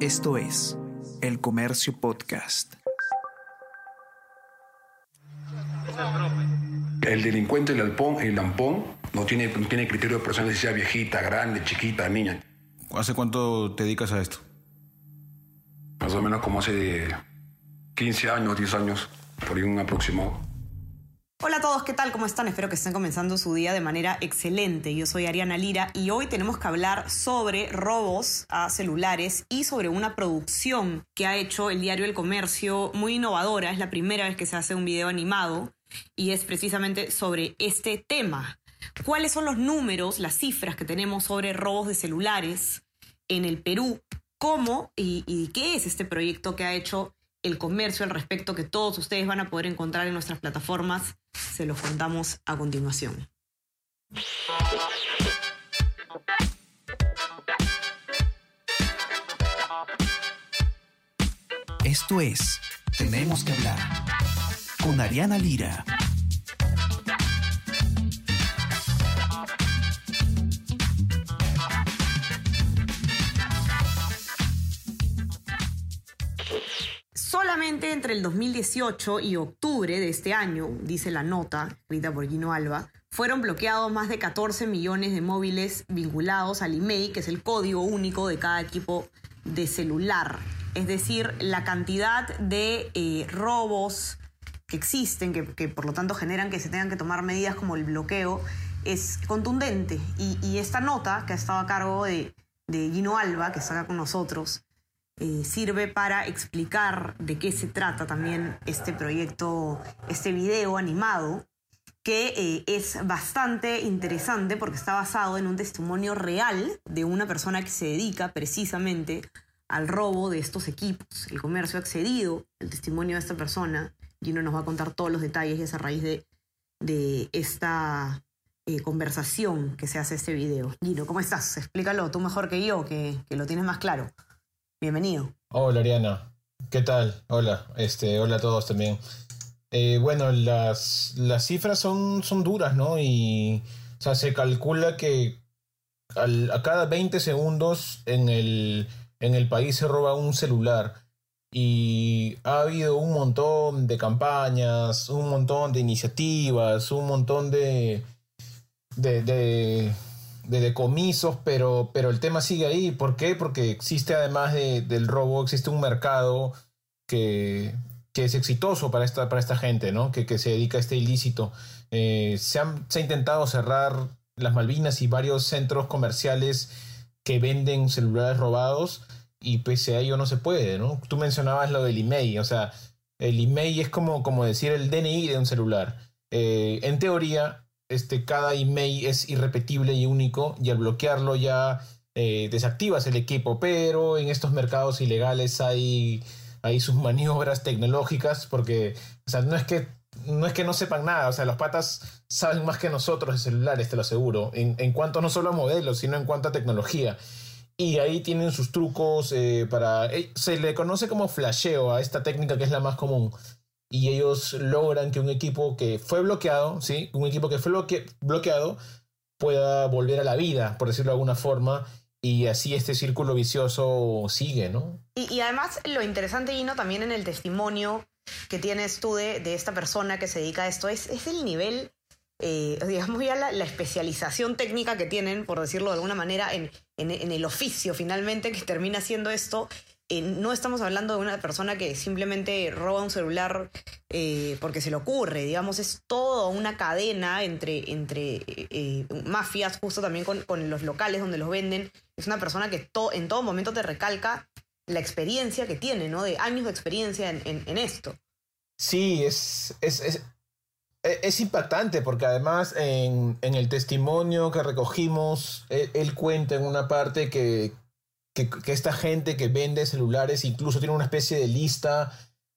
Esto es El Comercio Podcast. El delincuente, el alpón, el lampón, no tiene, no tiene criterio de persona si sea viejita, grande, chiquita, niña. ¿Hace cuánto te dedicas a esto? Más o menos como hace 15 años, 10 años, por ahí un aproximado. ¿Qué tal? ¿Cómo están? Espero que estén comenzando su día de manera excelente. Yo soy Ariana Lira y hoy tenemos que hablar sobre robos a celulares y sobre una producción que ha hecho el diario El Comercio muy innovadora. Es la primera vez que se hace un video animado y es precisamente sobre este tema. ¿Cuáles son los números, las cifras que tenemos sobre robos de celulares en el Perú? ¿Cómo y, y qué es este proyecto que ha hecho el comercio al respecto que todos ustedes van a poder encontrar en nuestras plataformas, se los contamos a continuación. Esto es Tenemos que hablar con Ariana Lira. Entre el 2018 y octubre de este año, dice la nota escrita por Gino Alba, fueron bloqueados más de 14 millones de móviles vinculados al IMEI, que es el código único de cada equipo de celular. Es decir, la cantidad de eh, robos que existen, que, por lo tanto generan que se tengan que tomar medidas como el bloqueo, es contundente. Y, y esta nota, que ha estado a cargo de, de Gino Alba, que está acá con nosotros, eh, sirve para explicar de qué se trata también este proyecto, este video animado, que eh, es bastante interesante porque está basado en un testimonio real de una persona que se dedica precisamente al robo de estos equipos. El comercio ha accedido al testimonio de esta persona. Gino nos va a contar todos los detalles y es a raíz de, esta eh, conversación que se hace este video. Gino, ¿cómo estás? Explícalo tú mejor que yo, que lo tienes más claro. Bienvenido. Hola Ariana, ¿qué tal? Hola, este, hola a todos también. Eh, bueno, las, las cifras son, son duras, ¿no? Y o sea, se calcula que a cada 20 segundos en el, en el país se roba un celular. Y ha habido un montón de campañas, un montón de iniciativas, un montón de, de de decomisos, pero, pero el tema sigue ahí. ¿Por qué? Porque existe además de, del robo, existe un mercado que, que es exitoso para esta, para esta gente, ¿no? Que, que se dedica a este ilícito. Eh, se, han, se ha intentado cerrar las Malvinas y varios centros comerciales que venden celulares robados y pese a ello no se puede, ¿no? Tú mencionabas lo del email, o sea, el email es como, como decir el DNI de un celular. Eh, en teoría, este, cada email es irrepetible y único y al bloquearlo ya eh, desactivas el equipo, pero en estos mercados ilegales hay, hay sus maniobras tecnológicas porque, o sea, no es que no es que no sepan nada, o sea, los patas saben más que nosotros de celulares, te lo aseguro, en, en cuanto no solo a modelos, sino en cuanto a tecnología. Y ahí tienen sus trucos eh, para... Eh, se le conoce como flasheo a esta técnica que es la más común y ellos logran que un equipo que fue bloqueado, ¿sí? Un equipo que fue bloque bloqueado pueda volver a la vida, por decirlo de alguna forma, y así este círculo vicioso sigue, ¿no? Y, además lo interesante, Gino, también en el testimonio que tienes tú de, de esta persona que se dedica a esto, es, es el nivel, eh, digamos ya la, especialización técnica que tienen, por decirlo de alguna manera, en, en, en el oficio finalmente que termina siendo esto eh, no estamos hablando de una persona que simplemente roba un celular eh, porque se le ocurre, digamos, es toda una cadena entre, entre eh, mafias, justo también con, con, los locales donde los venden. Es una persona que en todo momento te recalca la experiencia que tiene, ¿no? De años de experiencia en, esto. Sí, es, es, es, es, impactante porque además en, en el testimonio que recogimos, él, él cuenta en una parte que que, esta gente que vende celulares incluso tiene una especie de lista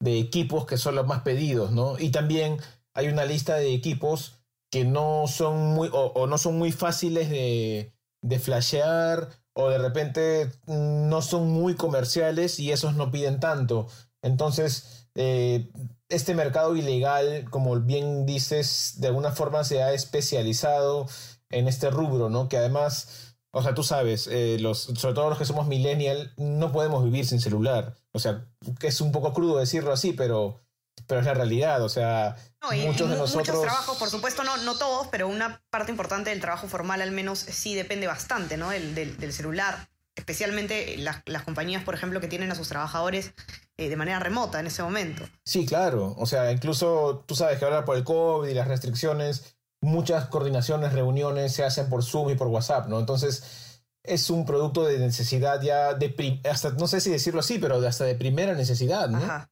de equipos que son los más pedidos, ¿no? Y también hay una lista de equipos que no son muy, o no son muy fáciles de, de flashear, o de repente no son muy comerciales y esos no piden tanto. Entonces, eh, este mercado ilegal, como bien dices, de alguna forma se ha especializado en este rubro, ¿no? Que además o sea, tú sabes, eh, los, sobre todo los que somos millennial, no podemos vivir sin celular. O sea, que es un poco crudo decirlo así, pero, pero es la realidad. O sea, muchos de nosotros... Muchos trabajos, por supuesto, no, no todos, pero una parte importante del trabajo formal al menos sí depende bastante, ¿no? El, del, del celular especialmente las, las, compañías, por ejemplo, que tienen a sus trabajadores eh, de manera remota en ese momento. Sí, claro. O sea, incluso tú sabes que ahora por el COVID y las restricciones, muchas coordinaciones, reuniones se hacen por Zoom y por WhatsApp, ¿no? Entonces, es un producto de necesidad ya de, hasta, no sé si decirlo así, pero de hasta de primera necesidad, ¿no? Ajá,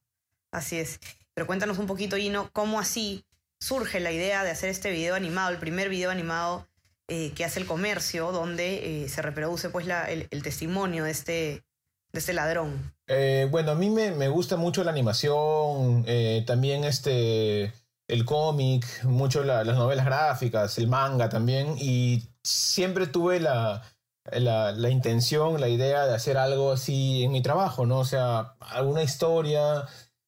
así es. Pero cuéntanos un poquito, Gino, cómo así surge la idea de hacer este video animado, el primer video animado eh, que hace el comercio, donde eh, se reproduce pues la, el, testimonio de este, de este ladrón. Eh, bueno, a mí me, me, gusta mucho la animación, también este, el cómic, mucho las novelas gráficas, el manga también, y siempre tuve la, la, la, intención, la idea de hacer algo así en mi trabajo, ¿no? O sea, alguna historia,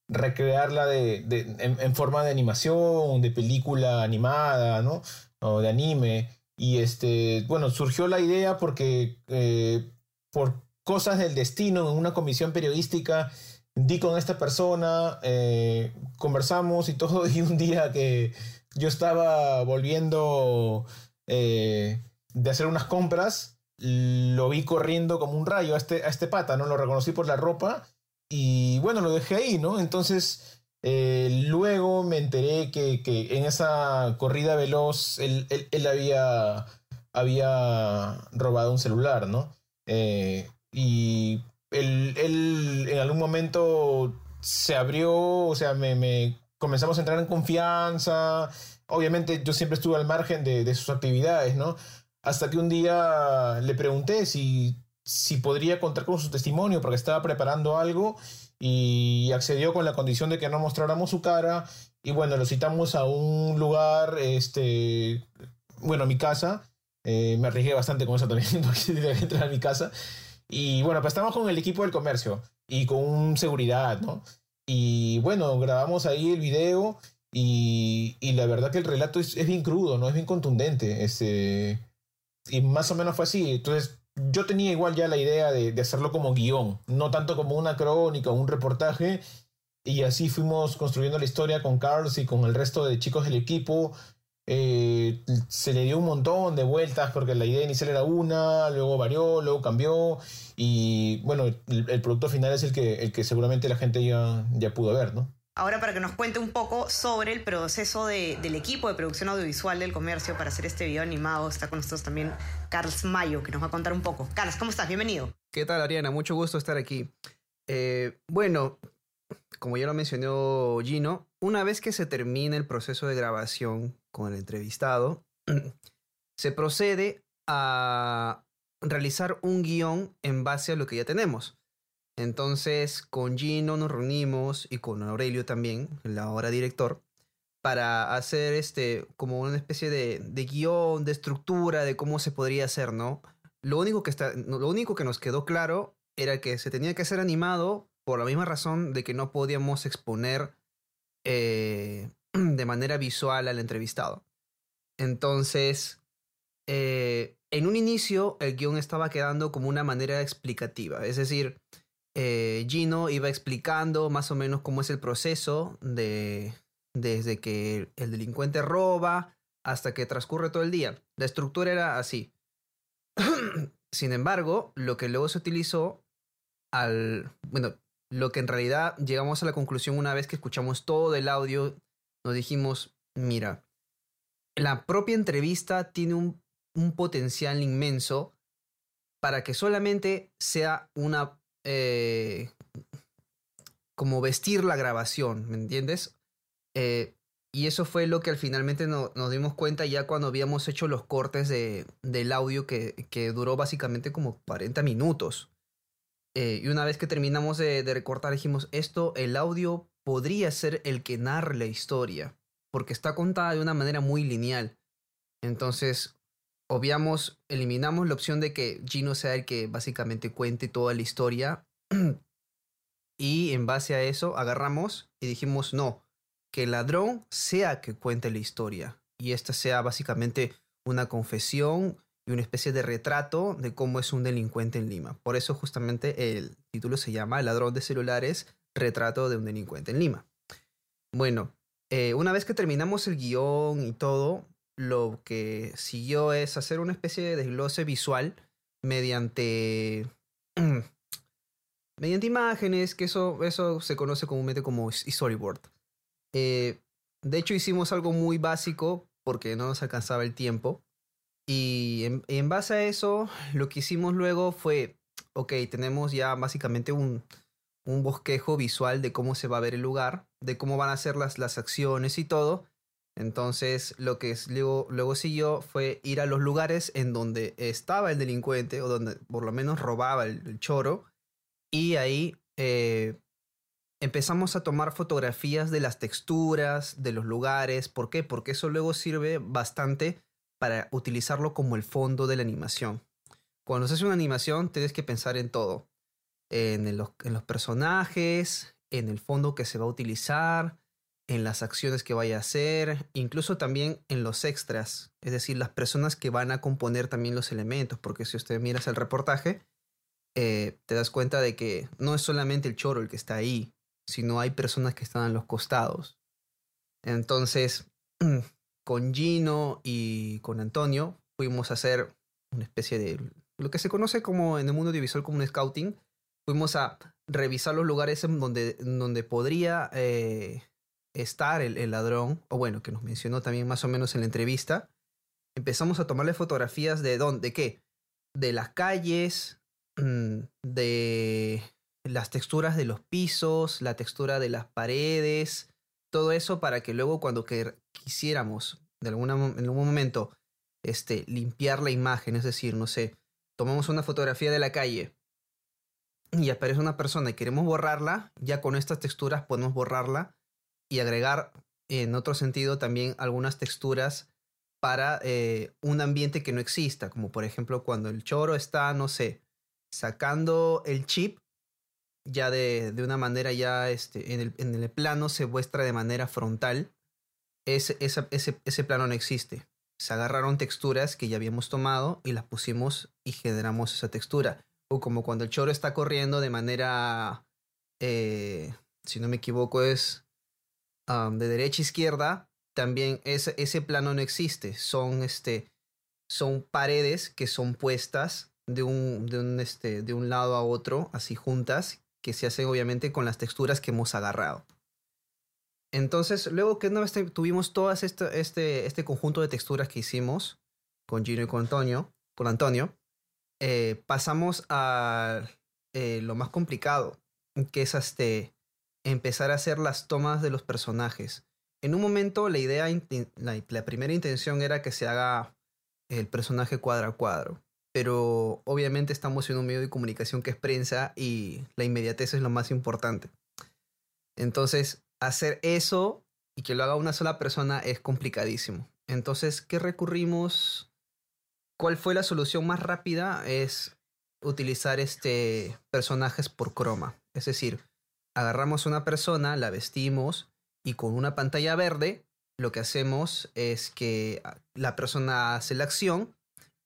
recrearla de, de en, forma de animación, de película animada, ¿no? O de anime. Y este, bueno, surgió la idea porque eh, por cosas del destino, en una comisión periodística, di con esta persona, eh, conversamos y todo, y un día que yo estaba volviendo eh, de hacer unas compras, lo vi corriendo como un rayo a este, a este pata, ¿no? Lo reconocí por la ropa y bueno, lo dejé ahí, ¿no? Entonces eh, luego me enteré que, que, en esa corrida veloz él, él, había, había robado un celular, ¿no? Y él, él, en algún momento se abrió, o sea, me, me, comenzamos a entrar en confianza. Obviamente yo siempre estuve al margen de, sus actividades, ¿no? Hasta que un día le pregunté si, si podría contar con su testimonio porque estaba preparando algo y accedió con la condición de que no mostráramos su cara y bueno, lo citamos a un lugar, este, bueno, mi casa, eh, me arriesgué bastante con eso también, no entrar a mi casa y bueno, pues estamos con el equipo del comercio y con seguridad, ¿no? Y bueno, grabamos ahí el video y, y la verdad que el relato es, es, bien crudo, ¿no? Es bien contundente, este, y más o menos fue así, entonces yo tenía igual ya la idea de, de, hacerlo como guion, no tanto como una crónica o un reportaje. Y así fuimos construyendo la historia con Carlos y con el resto de chicos del equipo. Eh, se le dio un montón de vueltas porque la idea inicial era una, luego varió, luego cambió. Y bueno, el, el producto final es el que, el que seguramente la gente ya, ya pudo ver, ¿no? Ahora para que nos cuente un poco sobre el proceso de, del equipo de producción audiovisual del comercio para hacer este video animado, está con nosotros también Carlos Mayo, que nos va a contar un poco. Carlos, ¿cómo estás? Bienvenido. ¿Qué tal, Ariana? Mucho gusto estar aquí. Eh, bueno, como ya lo mencionó Gino, una vez que se termina el proceso de grabación con el entrevistado, se procede a realizar un guion en base a lo que ya tenemos. Entonces con Gino nos reunimos y con Aurelio también, el ahora director, para hacer este como una especie de, de guion, de estructura, de cómo se podría hacer, ¿no? Lo único, que está, lo único que nos quedó claro era que se tenía que hacer animado por la misma razón de que no podíamos exponer eh, de manera visual al entrevistado. Entonces, eh, en un inicio el guion estaba quedando como una manera explicativa, es decir, eh, Gino iba explicando más o menos cómo es el proceso de desde que el delincuente roba hasta que transcurre todo el día. La estructura era así. Sin embargo, lo que luego se utilizó al... Bueno, lo que en realidad llegamos a la conclusión una vez que escuchamos todo el audio, nos dijimos, mira, la propia entrevista tiene un, un potencial inmenso para que solamente sea una eh, como vestir la grabación, ¿me entiendes? Eh, y eso fue lo que al finalmente no, nos dimos cuenta ya cuando habíamos hecho los cortes de, del audio que, que, duró básicamente como 40 minutos. Eh, y una vez que terminamos de, de, recortar dijimos, esto, el audio podría ser el que narre la historia, porque está contada de una manera muy lineal. Entonces, obviamos, eliminamos la opción de que Gino sea el que básicamente cuente toda la historia. y en base a eso agarramos y dijimos, no, que el ladrón sea que cuente la historia. Y esta sea básicamente una confesión y una especie de retrato de cómo es un delincuente en Lima. Por eso justamente el título se llama El ladrón de celulares, retrato de un delincuente en Lima. Bueno, eh, una vez que terminamos el guion y todo, lo que siguió es hacer una especie de desglose visual mediante mediante imágenes, que eso, eso se conoce comúnmente como storyboard. Eh, de hecho, hicimos algo muy básico porque no nos alcanzaba el tiempo. Y en, base a eso, lo que hicimos luego fue, ok, tenemos ya básicamente un, un, bosquejo visual de cómo se va a ver el lugar, de cómo van a ser las, las acciones y todo. Entonces, lo que luego, luego siguió fue ir a los lugares en donde estaba el delincuente o donde por lo menos robaba el choro y ahí eh, empezamos a tomar fotografías de las texturas, de los lugares. ¿Por qué? Porque eso luego sirve bastante para utilizarlo como el fondo de la animación. Cuando se hace una animación tienes que pensar en todo. En, los, personajes, en el fondo que se va a utilizar, en las acciones que vaya a hacer, incluso también en los extras, es decir, las personas que van a componer también los elementos, porque si usted mira el reportaje, eh, te das cuenta de que no es solamente el choro el que está ahí, sino hay personas que están a los costados. Entonces, con Gino y con Antonio fuimos a hacer una especie de lo que se conoce como en el mundo audiovisual como un scouting. Fuimos a revisar los lugares en donde, donde podría eh, estar el, ladrón, o bueno, que nos mencionó también más o menos en la entrevista. Empezamos a tomarle fotografías de dónde, de qué, de las calles, Mm, de las texturas de los pisos, la textura de las paredes, todo eso para que luego cuando quisiéramos de alguna, en algún momento este, limpiar la imagen, es decir, no sé, tomamos una fotografía de la calle y aparece una persona y queremos borrarla, ya con estas texturas podemos borrarla y agregar en otro sentido también algunas texturas para eh, un ambiente que no exista, como por ejemplo cuando el choro está, no sé, sacando el chip ya de, una manera ya este, en, el, en el plano se muestra de manera frontal. Ese, ese, ese, plano no existe. Se agarraron texturas que ya habíamos tomado y las pusimos y generamos esa textura. Como cuando el choro está corriendo de manera, eh, si no me equivoco, es de derecha a izquierda, también ese, plano no existe. Son, este, son paredes que son puestas este, de un lado a otro, así juntas, que se hacen obviamente con las texturas que hemos agarrado. Entonces, luego que una vez tuvimos todo este, este, este conjunto de texturas que hicimos con Gino y con Antonio, con Antonio eh, pasamos a eh, lo más complicado, que es este, empezar a hacer las tomas de los personajes. En un momento la idea, la, primera intención era que se haga el personaje cuadro a cuadro pero obviamente estamos en un medio de comunicación que es prensa y la inmediatez es lo más importante. Entonces, hacer eso y que lo haga una sola persona es complicadísimo. Entonces, ¿qué recurrimos? ¿Cuál fue la solución más rápida? Es utilizar este personajes por croma. Es decir, agarramos una persona, la vestimos y con una pantalla verde lo que hacemos es que la persona hace la acción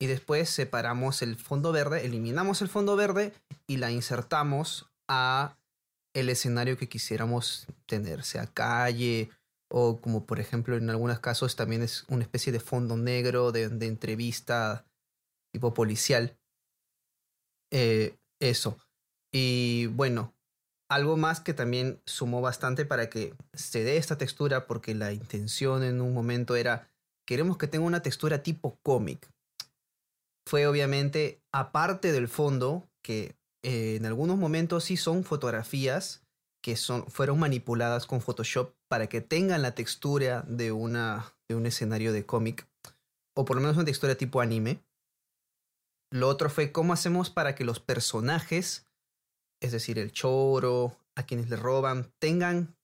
y después separamos el fondo verde, eliminamos el fondo verde y la insertamos a el escenario que quisiéramos tener, sea calle o como por ejemplo en algunos casos también es una especie de fondo negro de, entrevista tipo policial. Eh, eso. Y bueno, algo más que también sumó bastante para que se dé esta textura porque la intención en un momento era queremos que tenga una textura tipo cómic fue obviamente, aparte del fondo, que eh, en algunos momentos sí son fotografías que son, fueron manipuladas con Photoshop para que tengan la textura de, una, de un escenario de cómic, o por lo menos una textura tipo anime. Lo otro fue cómo hacemos para que los personajes, es decir, el choro, a quienes le roban, tengan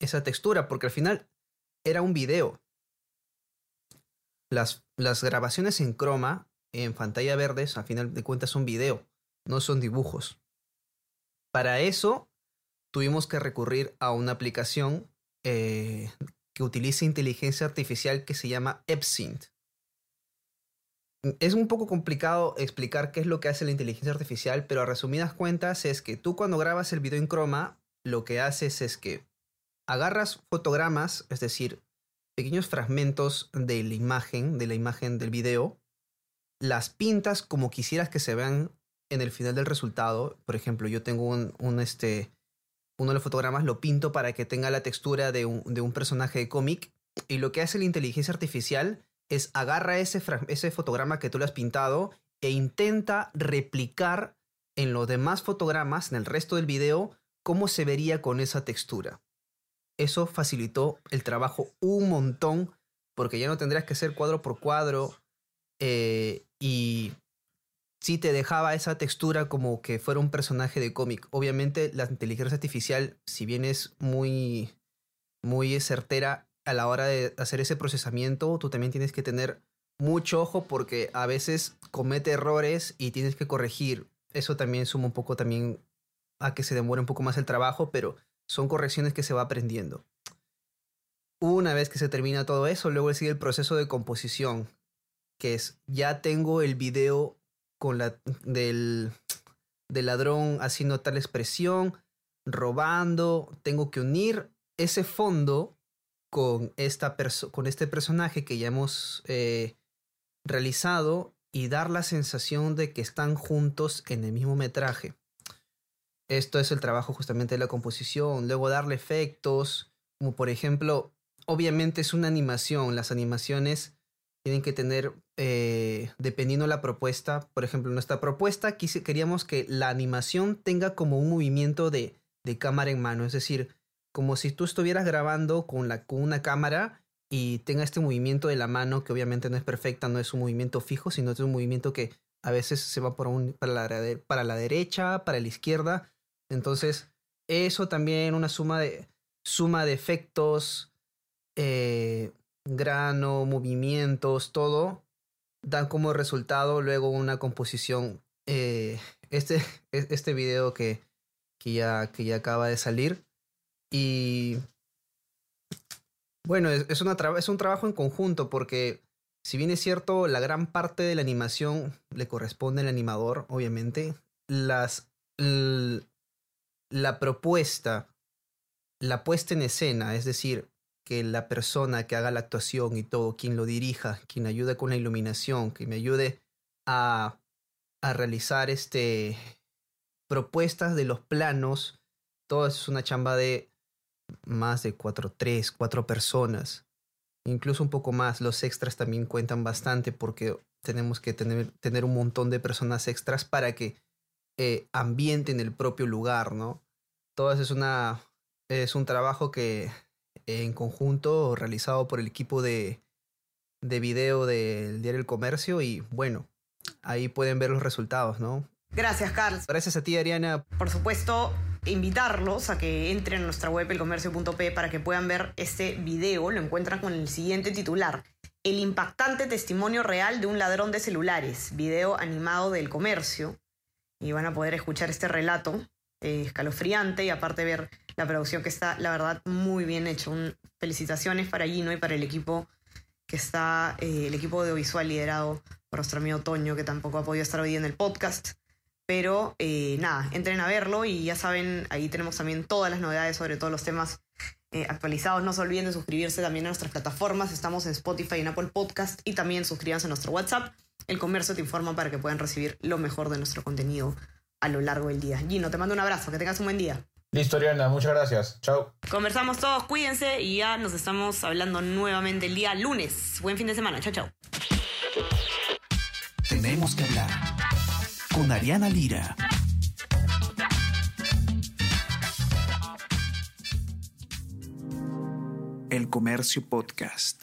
esa textura, porque al final era un video. Las, las grabaciones en croma en pantalla verde, a final de cuentas son video, no son dibujos. Para eso tuvimos que recurrir a una aplicación eh, que utiliza inteligencia artificial que se llama EpSynth. es un poco complicado explicar qué es lo que hace la inteligencia artificial, pero a resumidas cuentas es que tú cuando grabas el video en croma, lo que haces es que agarras fotogramas, es decir, pequeños fragmentos de la imagen, de la imagen del video, las pintas como quisieras que se vean en el final del resultado. Por ejemplo, yo tengo un, este, uno de los fotogramas, lo pinto para que tenga la textura de un, de un personaje de cómic. Y lo que hace la inteligencia artificial es agarra ese, ese fotograma que tú le has pintado e intenta replicar en los demás fotogramas, en el resto del video, cómo se vería con esa textura. Eso facilitó el trabajo un montón porque ya no tendrías que hacer cuadro por cuadro eh, y sí te dejaba esa textura como que fuera un personaje de cómic. Obviamente la inteligencia artificial, si bien es muy, muy certera a la hora de hacer ese procesamiento, tú también tienes que tener mucho ojo porque a veces comete errores y tienes que corregir. Eso también suma un poco también a que se demore un poco más el trabajo, pero son correcciones que se va aprendiendo. Una vez que se termina todo eso, luego sigue el proceso de composición, que es ya tengo el video con la, del, del ladrón haciendo tal expresión, robando, tengo que unir ese fondo con, esta con este personaje que ya hemos eh, realizado y dar la sensación de que están juntos en el mismo metraje. Esto es el trabajo justamente de la composición, luego darle efectos, como por ejemplo, obviamente es una animación, las animaciones tienen que tener, eh, dependiendo la propuesta, por ejemplo, nuestra propuesta queríamos que la animación tenga como un movimiento de, de cámara en mano, es decir, como si tú estuvieras grabando con, una cámara y tenga este movimiento de la mano, que obviamente no es perfecta, no es un movimiento fijo, sino es un movimiento que a veces se va para la derecha, para la izquierda. Entonces, eso también, una suma de, suma de efectos, eh, grano, movimientos, todo, dan como resultado luego una composición. Eh, este, este video que, que, ya, que ya acaba de salir. Y bueno, es, una es un trabajo en conjunto porque si bien es cierto, la gran parte de la animación le corresponde al animador, obviamente, las, la propuesta, la puesta en escena, es decir, que la persona que haga la actuación y todo, quien lo dirija, quien ayude con la iluminación, que me ayude a, a realizar este propuestas de los planos, todo eso es una chamba de más de cuatro, tres, cuatro personas, incluso un poco más. Los extras también cuentan bastante porque tenemos que tener, tener un montón de personas extras para que eh, ambienten el propio lugar, ¿no? Todo eso es una es un trabajo que en conjunto realizado por el equipo de, de video del diario El Comercio y bueno, ahí pueden ver los resultados, ¿no? Gracias, Carlos. Gracias a ti, Ariana. Por supuesto, invitarlos a que entren a nuestra web elcomercio.p para que puedan ver este video. Lo encuentran con el siguiente titular. El impactante testimonio real de un ladrón de celulares. Video animado del comercio. Y van a poder escuchar este relato eh, escalofriante y aparte ver la producción que está, la verdad, muy bien hecho. felicitaciones para Gino y para el equipo que está, eh, el equipo audiovisual liderado por nuestro amigo Toño, que tampoco ha podido estar hoy en el podcast. Pero eh, nada, entren a verlo y ya saben, ahí tenemos también todas las novedades sobre todos los temas eh, actualizados. No se olviden de suscribirse también a nuestras plataformas. Estamos en Spotify y en Apple Podcast y también suscríbanse a nuestro WhatsApp. El comercio te informa para que puedan recibir lo mejor de nuestro contenido a lo largo del día. Gino, te mando un abrazo, que tengas un buen día. Listo, Ariana, muchas gracias. Chao. Conversamos todos, cuídense y ya nos estamos hablando nuevamente el día lunes. Buen fin de semana, chao, chao. Tenemos que hablar con Ariana Lira. El Comercio Podcast.